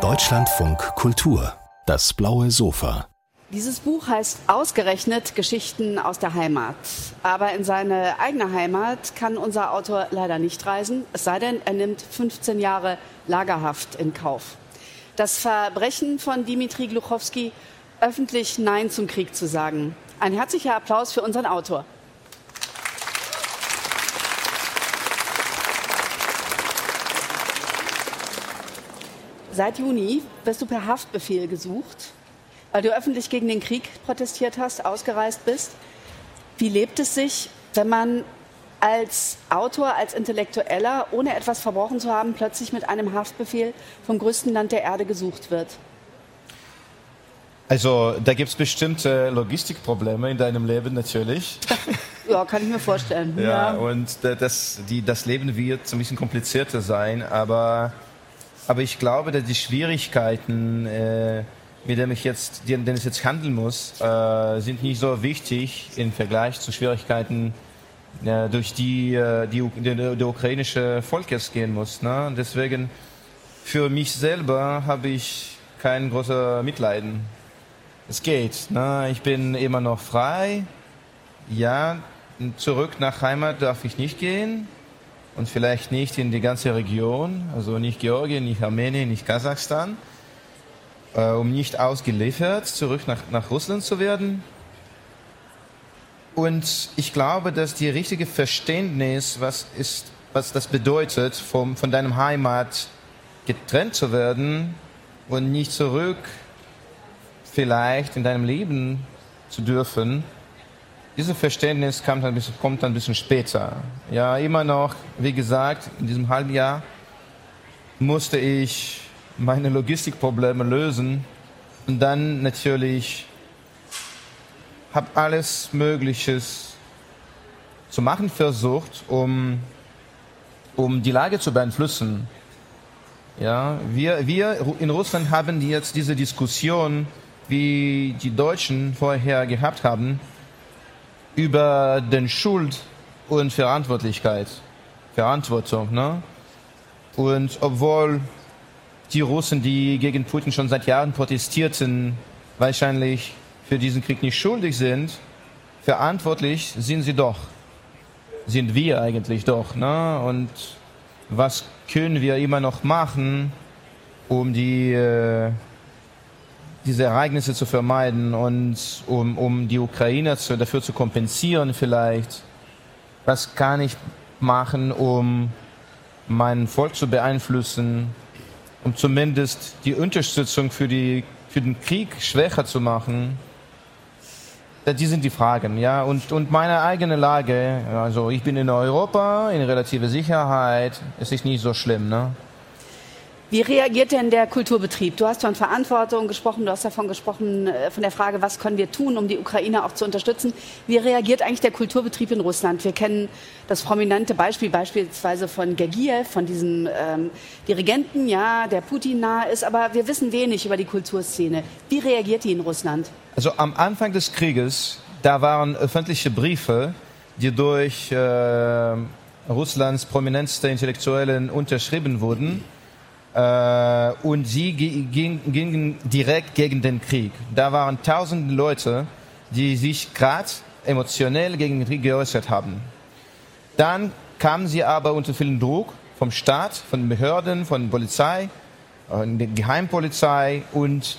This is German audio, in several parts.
Deutschlandfunk Kultur, das blaue Sofa. Dieses Buch heißt ausgerechnet Geschichten aus der Heimat. Aber in seine eigene Heimat kann unser Autor leider nicht reisen, es sei denn, er nimmt 15 Jahre Lagerhaft in Kauf. Das Verbrechen von Dimitri Gluchowski, öffentlich Nein zum Krieg zu sagen. Ein herzlicher Applaus für unseren Autor. Seit Juni wirst du per Haftbefehl gesucht, weil du öffentlich gegen den Krieg protestiert hast, ausgereist bist. Wie lebt es sich, wenn man als Autor, als Intellektueller, ohne etwas verbrochen zu haben, plötzlich mit einem Haftbefehl vom größten Land der Erde gesucht wird? Also da gibt es bestimmte Logistikprobleme in deinem Leben natürlich. ja, kann ich mir vorstellen. Ja, ja. und das, die, das Leben wird ein bisschen komplizierter sein, aber aber ich glaube, dass die Schwierigkeiten, äh, mit denen ich jetzt, denen ich jetzt handeln muss, äh, sind nicht so wichtig im Vergleich zu Schwierigkeiten, äh, durch die, äh, die, die der ukrainische Volk jetzt gehen muss. Ne? Deswegen für mich selber habe ich kein großes Mitleiden. Es geht. Ne? Ich bin immer noch frei. Ja, zurück nach Heimat darf ich nicht gehen und vielleicht nicht in die ganze Region, also nicht Georgien, nicht Armenien, nicht Kasachstan, äh, um nicht ausgeliefert zurück nach, nach Russland zu werden. Und ich glaube, dass die richtige Verständnis, was ist, was das bedeutet, vom, von deinem Heimat getrennt zu werden und nicht zurück vielleicht in deinem Leben zu dürfen, dieses Verständnis kommt ein, bisschen, kommt ein bisschen später. Ja, immer noch, wie gesagt, in diesem halben Jahr musste ich meine Logistikprobleme lösen und dann natürlich habe alles Mögliches zu machen versucht, um, um die Lage zu beeinflussen. Ja, wir, wir in Russland haben jetzt diese Diskussion, wie die Deutschen vorher gehabt haben, über den Schuld und Verantwortlichkeit, Verantwortung. Ne? Und obwohl die Russen, die gegen Putin schon seit Jahren protestierten, wahrscheinlich für diesen Krieg nicht schuldig sind, verantwortlich sind sie doch. Sind wir eigentlich doch. Ne? Und was können wir immer noch machen, um die äh, diese Ereignisse zu vermeiden und um, um die Ukrainer zu, dafür zu kompensieren vielleicht, was kann ich machen, um mein Volk zu beeinflussen, um zumindest die Unterstützung für, die, für den Krieg schwächer zu machen. Die sind die Fragen, ja. Und, und meine eigene Lage, also ich bin in Europa, in relative Sicherheit, es ist nicht so schlimm, ne? Wie reagiert denn der Kulturbetrieb? Du hast von Verantwortung gesprochen, du hast davon gesprochen, äh, von der Frage, was können wir tun, um die Ukraine auch zu unterstützen. Wie reagiert eigentlich der Kulturbetrieb in Russland? Wir kennen das prominente Beispiel beispielsweise von Gergiev, von diesem ähm, Dirigenten, ja, der Putin nahe ist, aber wir wissen wenig über die Kulturszene. Wie reagiert die in Russland? Also am Anfang des Krieges, da waren öffentliche Briefe, die durch äh, Russlands prominenteste Intellektuellen unterschrieben wurden äh, und sie gingen, direkt gegen den Krieg. Da waren tausende Leute, die sich gerade emotionell gegen den Krieg geäußert haben. Dann kamen sie aber unter vielen Druck vom Staat, von Behörden, von Polizei, von der Geheimpolizei und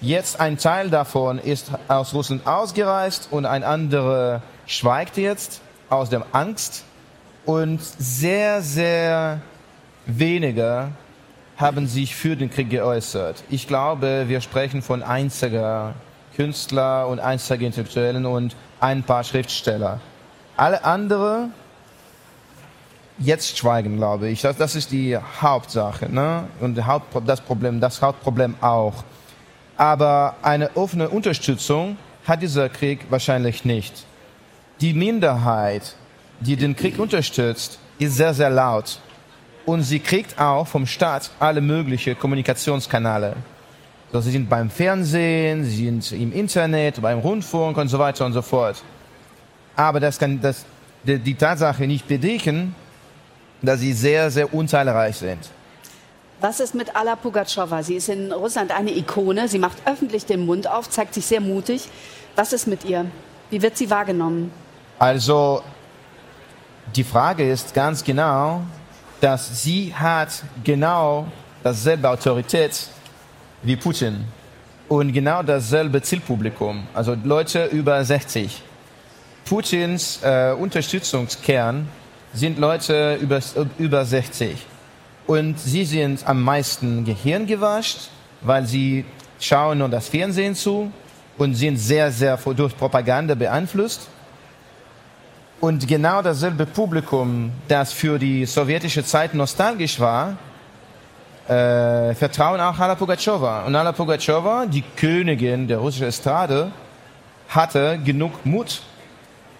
jetzt ein Teil davon ist aus Russland ausgereist und ein anderer schweigt jetzt aus der Angst und sehr, sehr weniger haben sich für den Krieg geäußert. Ich glaube, wir sprechen von einziger Künstler und einziger Intellektuellen und ein paar Schriftsteller. Alle anderen jetzt schweigen, glaube ich. Das, das ist die Hauptsache. Ne? Und das Problem, das Hauptproblem auch. Aber eine offene Unterstützung hat dieser Krieg wahrscheinlich nicht. Die Minderheit, die den Krieg unterstützt, ist sehr, sehr laut und sie kriegt auch vom Staat alle möglichen Kommunikationskanäle. So, sie sind beim Fernsehen, sie sind im Internet, beim Rundfunk und so weiter und so fort. Aber das kann das, die, die Tatsache nicht bedecken, dass sie sehr, sehr unzahlreich sind. Was ist mit Alla Pugatschowa? Sie ist in Russland eine Ikone. Sie macht öffentlich den Mund auf, zeigt sich sehr mutig. Was ist mit ihr? Wie wird sie wahrgenommen? Also die Frage ist ganz genau, dass sie hat genau dasselbe Autorität wie Putin und genau dasselbe Zielpublikum, also Leute über 60. Putins äh, Unterstützungskern sind Leute über, über 60. Und sie sind am meisten gehirngewascht, weil sie schauen nur das Fernsehen zu und sind sehr, sehr durch Propaganda beeinflusst. Und genau dasselbe Publikum, das für die sowjetische Zeit nostalgisch war, äh, vertrauen auch Alla Pugatschowa. Und Alla Pugatschowa, die Königin der russischen Estrade, hatte genug Mut,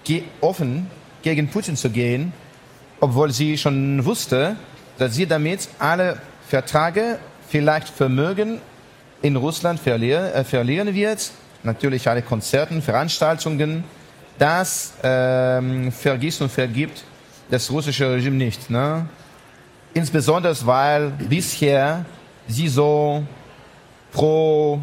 ge offen gegen Putin zu gehen, obwohl sie schon wusste, dass sie damit alle Verträge, vielleicht Vermögen in Russland verlieren, äh, verlieren wird. Natürlich alle Konzerten, Veranstaltungen. Das ähm, vergisst und vergibt das russische Regime nicht. Ne? Insbesondere weil bisher sie so pro,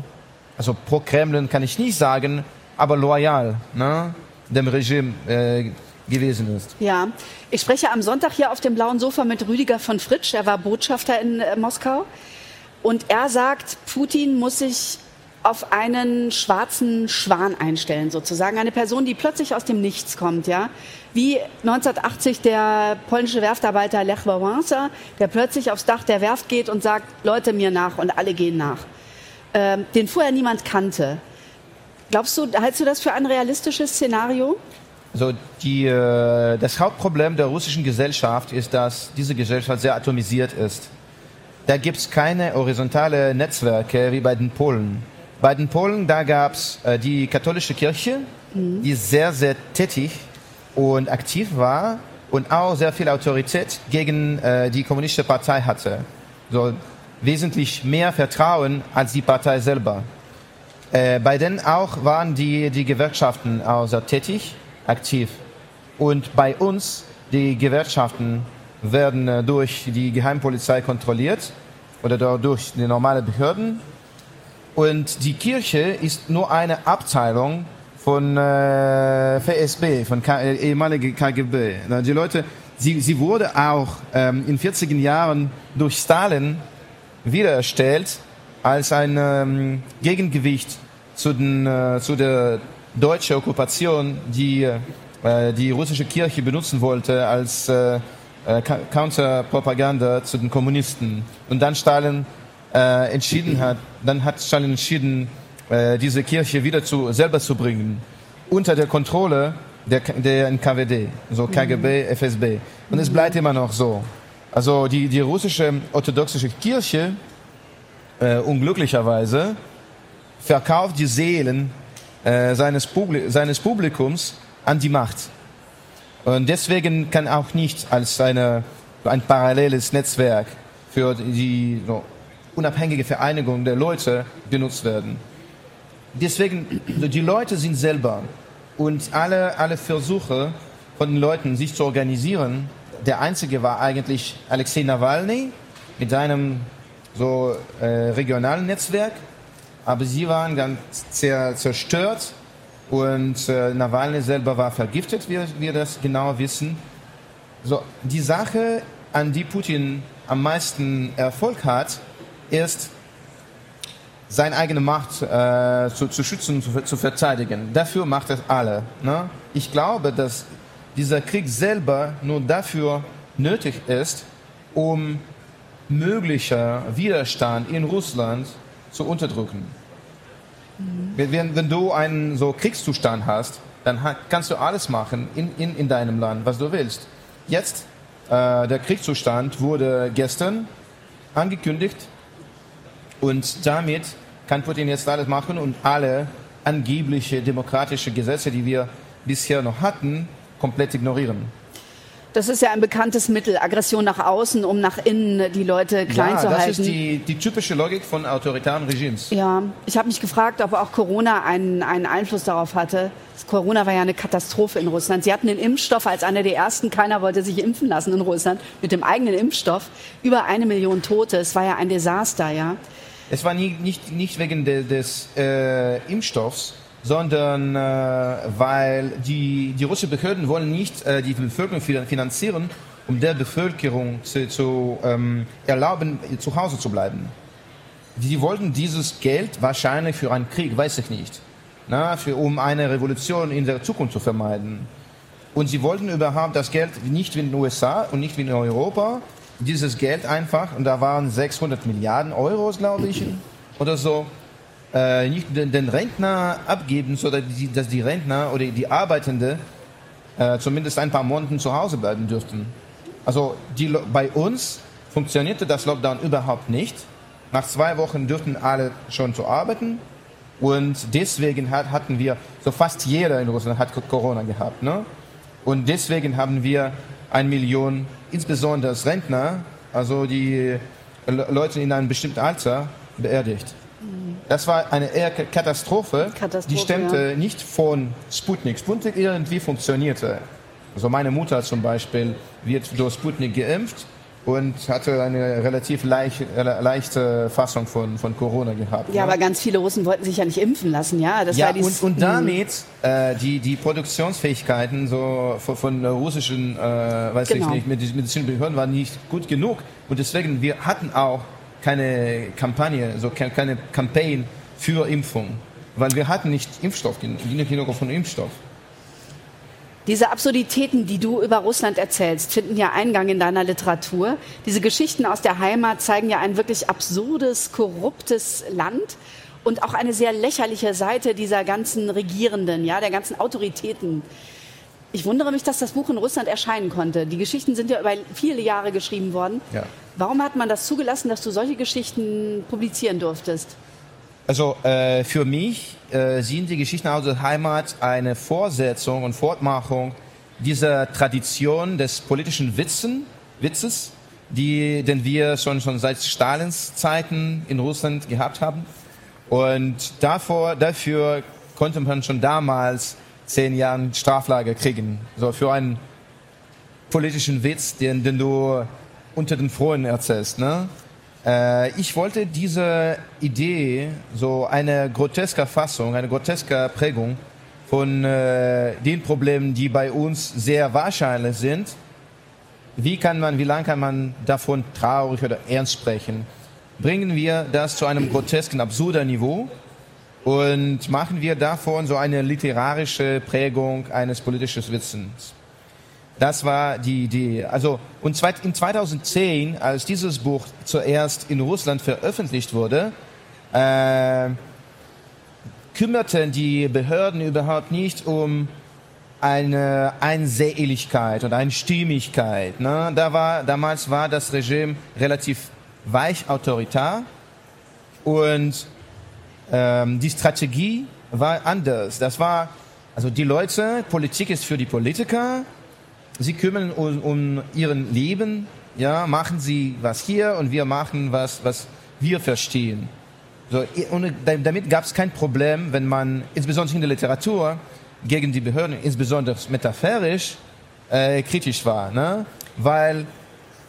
also pro Kremlin kann ich nicht sagen, aber loyal ne, dem Regime äh, gewesen ist. Ja, ich spreche am Sonntag hier auf dem blauen Sofa mit Rüdiger von Fritsch. Er war Botschafter in äh, Moskau. Und er sagt, Putin muss sich auf einen schwarzen Schwan einstellen, sozusagen. Eine Person, die plötzlich aus dem Nichts kommt, ja. Wie 1980 der polnische Werftarbeiter Lech Wałęsa, der plötzlich aufs Dach der Werft geht und sagt, Leute mir nach und alle gehen nach. Ähm, den vorher niemand kannte. Glaubst du, hältst du das für ein realistisches Szenario? Also die, äh, das Hauptproblem der russischen Gesellschaft ist, dass diese Gesellschaft sehr atomisiert ist. Da gibt es keine horizontale Netzwerke wie bei den Polen. Bei den Polen, da gab es äh, die katholische Kirche, mhm. die sehr, sehr tätig und aktiv war und auch sehr viel Autorität gegen äh, die kommunistische Partei hatte. So wesentlich mehr Vertrauen als die Partei selber. Äh, bei denen auch waren die, die Gewerkschaften auch sehr tätig, aktiv. Und bei uns, die Gewerkschaften werden äh, durch die Geheimpolizei kontrolliert oder durch die normalen Behörden und die Kirche ist nur eine Abteilung von äh, FSB, von K äh, ehemalige KGB. Die Leute, sie, sie wurde auch ähm, in 40er Jahren durch Stalin wiedererstellt als ein ähm, Gegengewicht zu, den, äh, zu der deutschen Okkupation, die äh, die russische Kirche benutzen wollte als äh, äh Counterpropaganda zu den Kommunisten. Und dann Stalin äh, entschieden hat, dann hat Stalin entschieden, äh, diese Kirche wieder zu, selber zu bringen, unter der Kontrolle der, der NKWD, so KGB, mhm. FSB. Und es bleibt immer noch so. Also die, die russische orthodoxe Kirche, äh, unglücklicherweise, verkauft die Seelen äh, seines, Publi seines Publikums an die Macht. Und deswegen kann auch nicht als eine, ein paralleles Netzwerk für die so, unabhängige Vereinigung der Leute genutzt werden. Deswegen, die Leute sind selber und alle, alle Versuche von den Leuten, sich zu organisieren, der einzige war eigentlich Alexei Nawalny mit seinem so äh, regionalen Netzwerk, aber sie waren ganz sehr zerstört und äh, Nawalny selber war vergiftet, wie wir das genau wissen. So, die Sache, an die Putin am meisten Erfolg hat, ist, seine eigene Macht äh, zu, zu schützen, zu, zu, verteidigen. Dafür macht es alle. Ne? Ich glaube, dass dieser Krieg selber nur dafür nötig ist, um möglicher Widerstand in Russland zu unterdrücken. Mhm. Wenn, wenn, du einen so Kriegszustand hast, dann kannst du alles machen in, in, in deinem Land, was du willst. Jetzt, äh, der Kriegszustand wurde gestern angekündigt und damit kann Putin jetzt alles machen und alle angebliche demokratische Gesetze, die wir bisher noch hatten, komplett ignorieren. Das ist ja ein bekanntes Mittel, Aggression nach außen, um nach innen die Leute klein ja, zu das halten. ist die, die typische Logik von autoritären Regimes. Ja, ich habe mich gefragt, ob auch Corona einen, einen Einfluss darauf hatte. Corona war ja eine Katastrophe in Russland. Sie hatten den Impfstoff als einer der ersten. Keiner wollte sich impfen lassen in Russland mit dem eigenen Impfstoff. Über eine Million Tote. Es war ja ein Desaster, ja. Es war nie, nicht, nicht wegen de, des äh, Impfstoffs, sondern äh, weil die, die russischen Behörden wollen nicht äh, die Bevölkerung finanzieren, um der Bevölkerung zu, zu ähm, erlauben, zu Hause zu bleiben. Die wollten dieses Geld wahrscheinlich für einen Krieg, weiß ich nicht, na, für, um eine Revolution in der Zukunft zu vermeiden. Und sie wollten überhaupt das Geld nicht in den USA und nicht in Europa, dieses Geld einfach, und da waren 600 Milliarden Euro, glaube ich, oder so, äh, nicht den, den, Rentner abgeben, sodass die, dass die Rentner oder die Arbeitende äh, zumindest ein paar Monate zu Hause bleiben dürften. Also die, bei uns funktionierte das Lockdown überhaupt nicht. Nach zwei Wochen dürften alle schon zu arbeiten. Und deswegen hat, hatten wir, so fast jeder in Russland hat Corona gehabt. Ne? Und deswegen haben wir eine Million, insbesondere Rentner, also die Leute in einem bestimmten Alter, beerdigt. Das war eine eher Katastrophe, Katastrophe die stemmte ja. nicht von Sputnik. Sputnik irgendwie funktionierte. Also meine Mutter zum Beispiel wird durch Sputnik geimpft und hatte eine relativ leicht, leichte Fassung von, von Corona gehabt. Ja, ne? aber ganz viele Russen wollten sich ja nicht impfen lassen, ja. Das ja, war und, und damit äh, die, die Produktionsfähigkeiten so von, von russischen, äh, weiß genau. ich nicht, medizinischen Behörden waren nicht gut genug. Und deswegen, wir hatten auch keine Kampagne, so keine Campaign für Impfung, weil wir hatten nicht Impfstoff, genug von Impfstoff. Diese Absurditäten, die du über Russland erzählst, finden ja Eingang in deiner Literatur. Diese Geschichten aus der Heimat zeigen ja ein wirklich absurdes, korruptes Land und auch eine sehr lächerliche Seite dieser ganzen Regierenden, ja, der ganzen Autoritäten. Ich wundere mich, dass das Buch in Russland erscheinen konnte. Die Geschichten sind ja über viele Jahre geschrieben worden. Ja. Warum hat man das zugelassen, dass du solche Geschichten publizieren durftest? Also äh, für mich äh, sind die Geschichten aus der Heimat eine Fortsetzung und Fortmachung dieser Tradition des politischen Witzen, Witzes, die, den wir schon, schon seit Stalins Zeiten in Russland gehabt haben. Und davor, dafür konnte man schon damals zehn Jahre Straflager kriegen. So für einen politischen Witz, den, den du unter den Freunden erzählst. Ne? Äh, ich wollte diese Idee, so eine groteske Fassung, eine groteske Prägung von äh, den Problemen, die bei uns sehr wahrscheinlich sind, wie kann man, wie lange kann man davon traurig oder ernst sprechen? Bringen wir das zu einem grotesken, absurden Niveau und machen wir davon so eine literarische Prägung eines politischen Witzens. Das war die Idee. Also, und in 2010, als dieses Buch zuerst in Russland veröffentlicht wurde, äh, kümmerten die Behörden überhaupt nicht um eine Einseligkeit und eine Stimmigkeit. Ne? Da war, damals war das Regime relativ weich autoritär und ähm, die Strategie war anders. Das war, also die Leute, Politik ist für die Politiker, sie kümmern um, um ihren Leben, ja, machen sie was hier und wir machen was, was wir verstehen. So, und damit gab es kein Problem, wenn man, insbesondere in der Literatur, gegen die Behörden, insbesondere metaphorisch, äh, kritisch war. Ne? Weil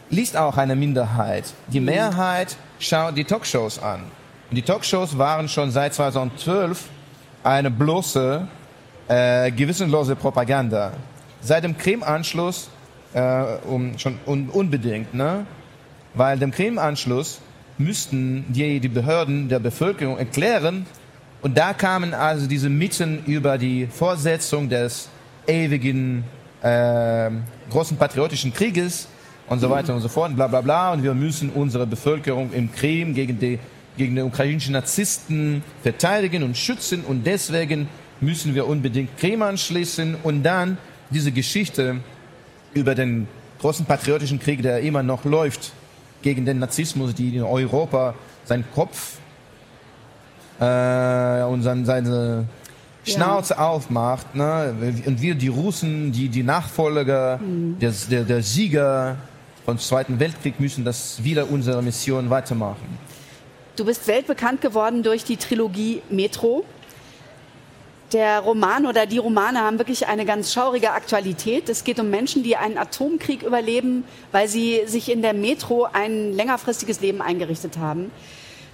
liest auch eine Minderheit. Die mhm. Mehrheit schaut die Talkshows an. Und die Talkshows waren schon seit 2012 eine bloße, äh, gewissenlose Propaganda seit dem Krim-Anschluss äh, um, schon un, unbedingt, ne? weil dem Krim-Anschluss müssten die, die Behörden der Bevölkerung erklären, und da kamen also diese Mitten über die Fortsetzung des ewigen äh, großen patriotischen Krieges und so weiter und so fort, bla bla bla. Und wir müssen unsere Bevölkerung im Krim gegen die, gegen die ukrainischen Narzissten verteidigen und schützen. Und deswegen müssen wir unbedingt Krim anschließen. Und dann diese Geschichte über den großen patriotischen Krieg, der immer noch läuft, gegen den Narzissmus, die in Europa seinen Kopf äh, und seine, seine Schnauze ja. aufmacht, ne? und wir die Russen, die, die Nachfolger, mhm. der, der, der Sieger vom Zweiten Weltkrieg müssen das wieder unsere Mission weitermachen. Du bist weltbekannt geworden durch die Trilogie Metro. Der Roman oder die Romane haben wirklich eine ganz schaurige Aktualität. Es geht um Menschen, die einen Atomkrieg überleben, weil sie sich in der Metro ein längerfristiges Leben eingerichtet haben.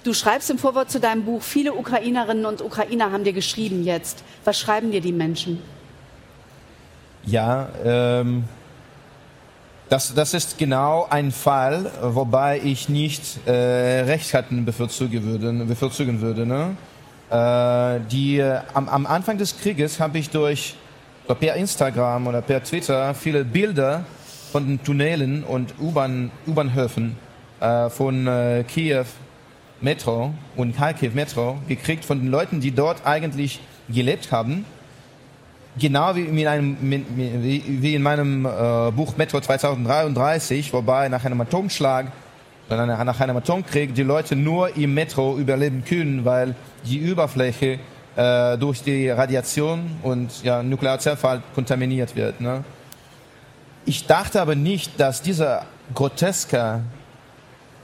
Du schreibst im Vorwort zu deinem Buch, viele Ukrainerinnen und Ukrainer haben dir geschrieben jetzt. Was schreiben dir die Menschen? Ja, ähm, das, das ist genau ein Fall, wobei ich nicht äh, Rechtshatten bevorzugen würde. Bevorzugen würde ne? Äh, die, äh, am, am Anfang des Krieges habe ich durch per Instagram oder per Twitter viele Bilder von den Tunnelen und U-Bahnhöfen äh, von äh, Kiew Metro und Kharkiv Metro gekriegt von den Leuten, die dort eigentlich gelebt haben. Genau wie in, einem, wie in meinem äh, Buch Metro 2033, wobei nach einem Atomschlag oder nach einem Atomkrieg die Leute nur im Metro überleben können, weil die Überfläche äh, durch die Radiation und ja, Nuklearzerfall kontaminiert wird. Ne? Ich dachte aber nicht, dass dieser groteske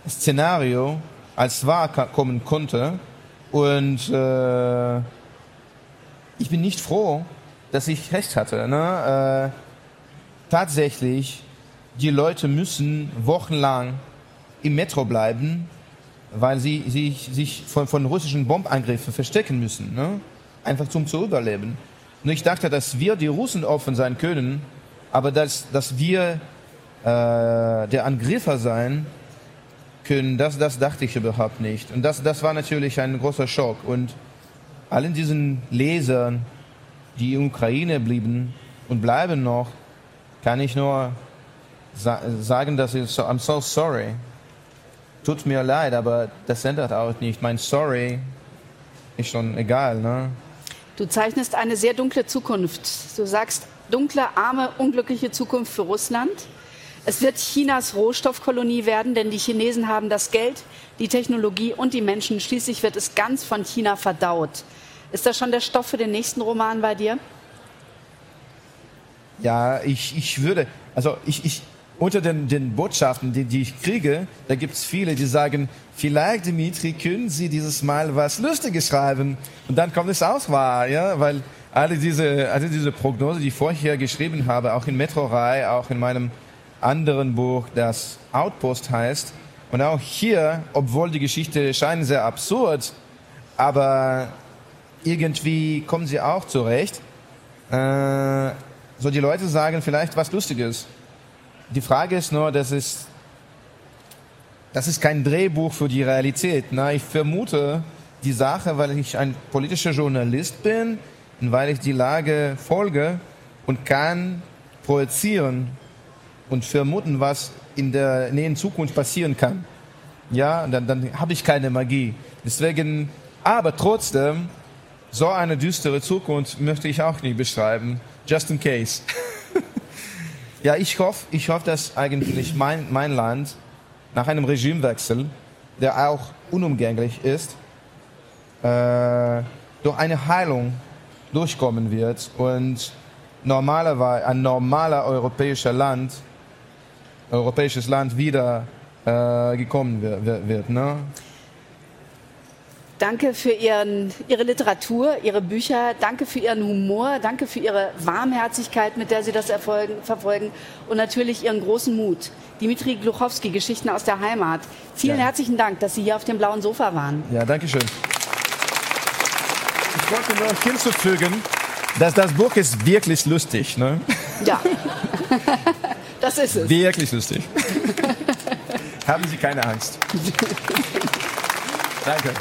Szenario als wahr kommen konnte. Und äh, ich bin nicht froh, dass ich recht hatte. Ne? Äh, tatsächlich, die Leute müssen wochenlang im Metro bleiben, weil sie, sie sich von, von russischen Bombangriffen verstecken müssen. Ne? Einfach zum zu überleben. Und ich dachte, dass wir die Russen offen sein können, aber dass, dass wir äh, der Angriffer sein können, das, das dachte ich überhaupt nicht. Und das, das war natürlich ein großer Schock. Und allen diesen Lesern, die in Ukraine blieben und bleiben noch, kann ich nur sa sagen, dass ich so, I'm so sorry. Tut mir leid, aber das ändert auch nicht. Mein Sorry ist schon egal, ne? Du zeichnest eine sehr dunkle Zukunft. Du sagst, dunkle, arme, unglückliche Zukunft für Russland. Es wird Chinas Rohstoffkolonie werden, denn die Chinesen haben das Geld, die Technologie und die Menschen. Schließlich wird es ganz von China verdaut. Ist das schon der Stoff für den nächsten Roman bei dir? Ja, ich, ich würde, also ich, ich, unter den, den Botschaften, die, die ich kriege, da gibt es viele, die sagen, vielleicht, Dimitri, können Sie dieses Mal was Lustiges schreiben? Und dann kommt es auch wahr, ja, weil alle diese, alle diese Prognose, die ich vorher geschrieben habe, auch in Metro Rai, auch in meinem anderen Buch, das Outpost heißt, und auch hier, obwohl die Geschichte scheint sehr absurd, aber irgendwie kommen sie auch zurecht. Äh, so die Leute sagen vielleicht was Lustiges. Die Frage ist nur, das ist, das ist kein Drehbuch für die Realität. Na, ich vermute die Sache, weil ich ein politischer Journalist bin und weil ich die Lage folge und kann projizieren und vermuten, was in der näheren Zukunft passieren kann. Ja, dann, dann habe ich keine Magie. Deswegen, aber trotzdem so eine düstere Zukunft möchte ich auch nicht beschreiben. Just in case. ja, ich hoffe, ich hoffe, dass eigentlich mein, mein Land nach einem Regimewechsel, der auch unumgänglich ist, äh, durch eine Heilung durchkommen wird und normalerweise ein normaler europäischer Land, europäisches Land wieder äh, gekommen wird. wird ne? Danke für ihren, Ihre Literatur, Ihre Bücher. Danke für Ihren Humor. Danke für Ihre Warmherzigkeit, mit der Sie das erfolgen, verfolgen. Und natürlich Ihren großen Mut. Dimitri Gluchowski, Geschichten aus der Heimat. Vielen ja. herzlichen Dank, dass Sie hier auf dem blauen Sofa waren. Ja, danke schön. Ich wollte nur hinzufügen, dass das Buch ist wirklich lustig. Ne? Ja, das ist es. Wirklich lustig. Haben Sie keine Angst. Danke.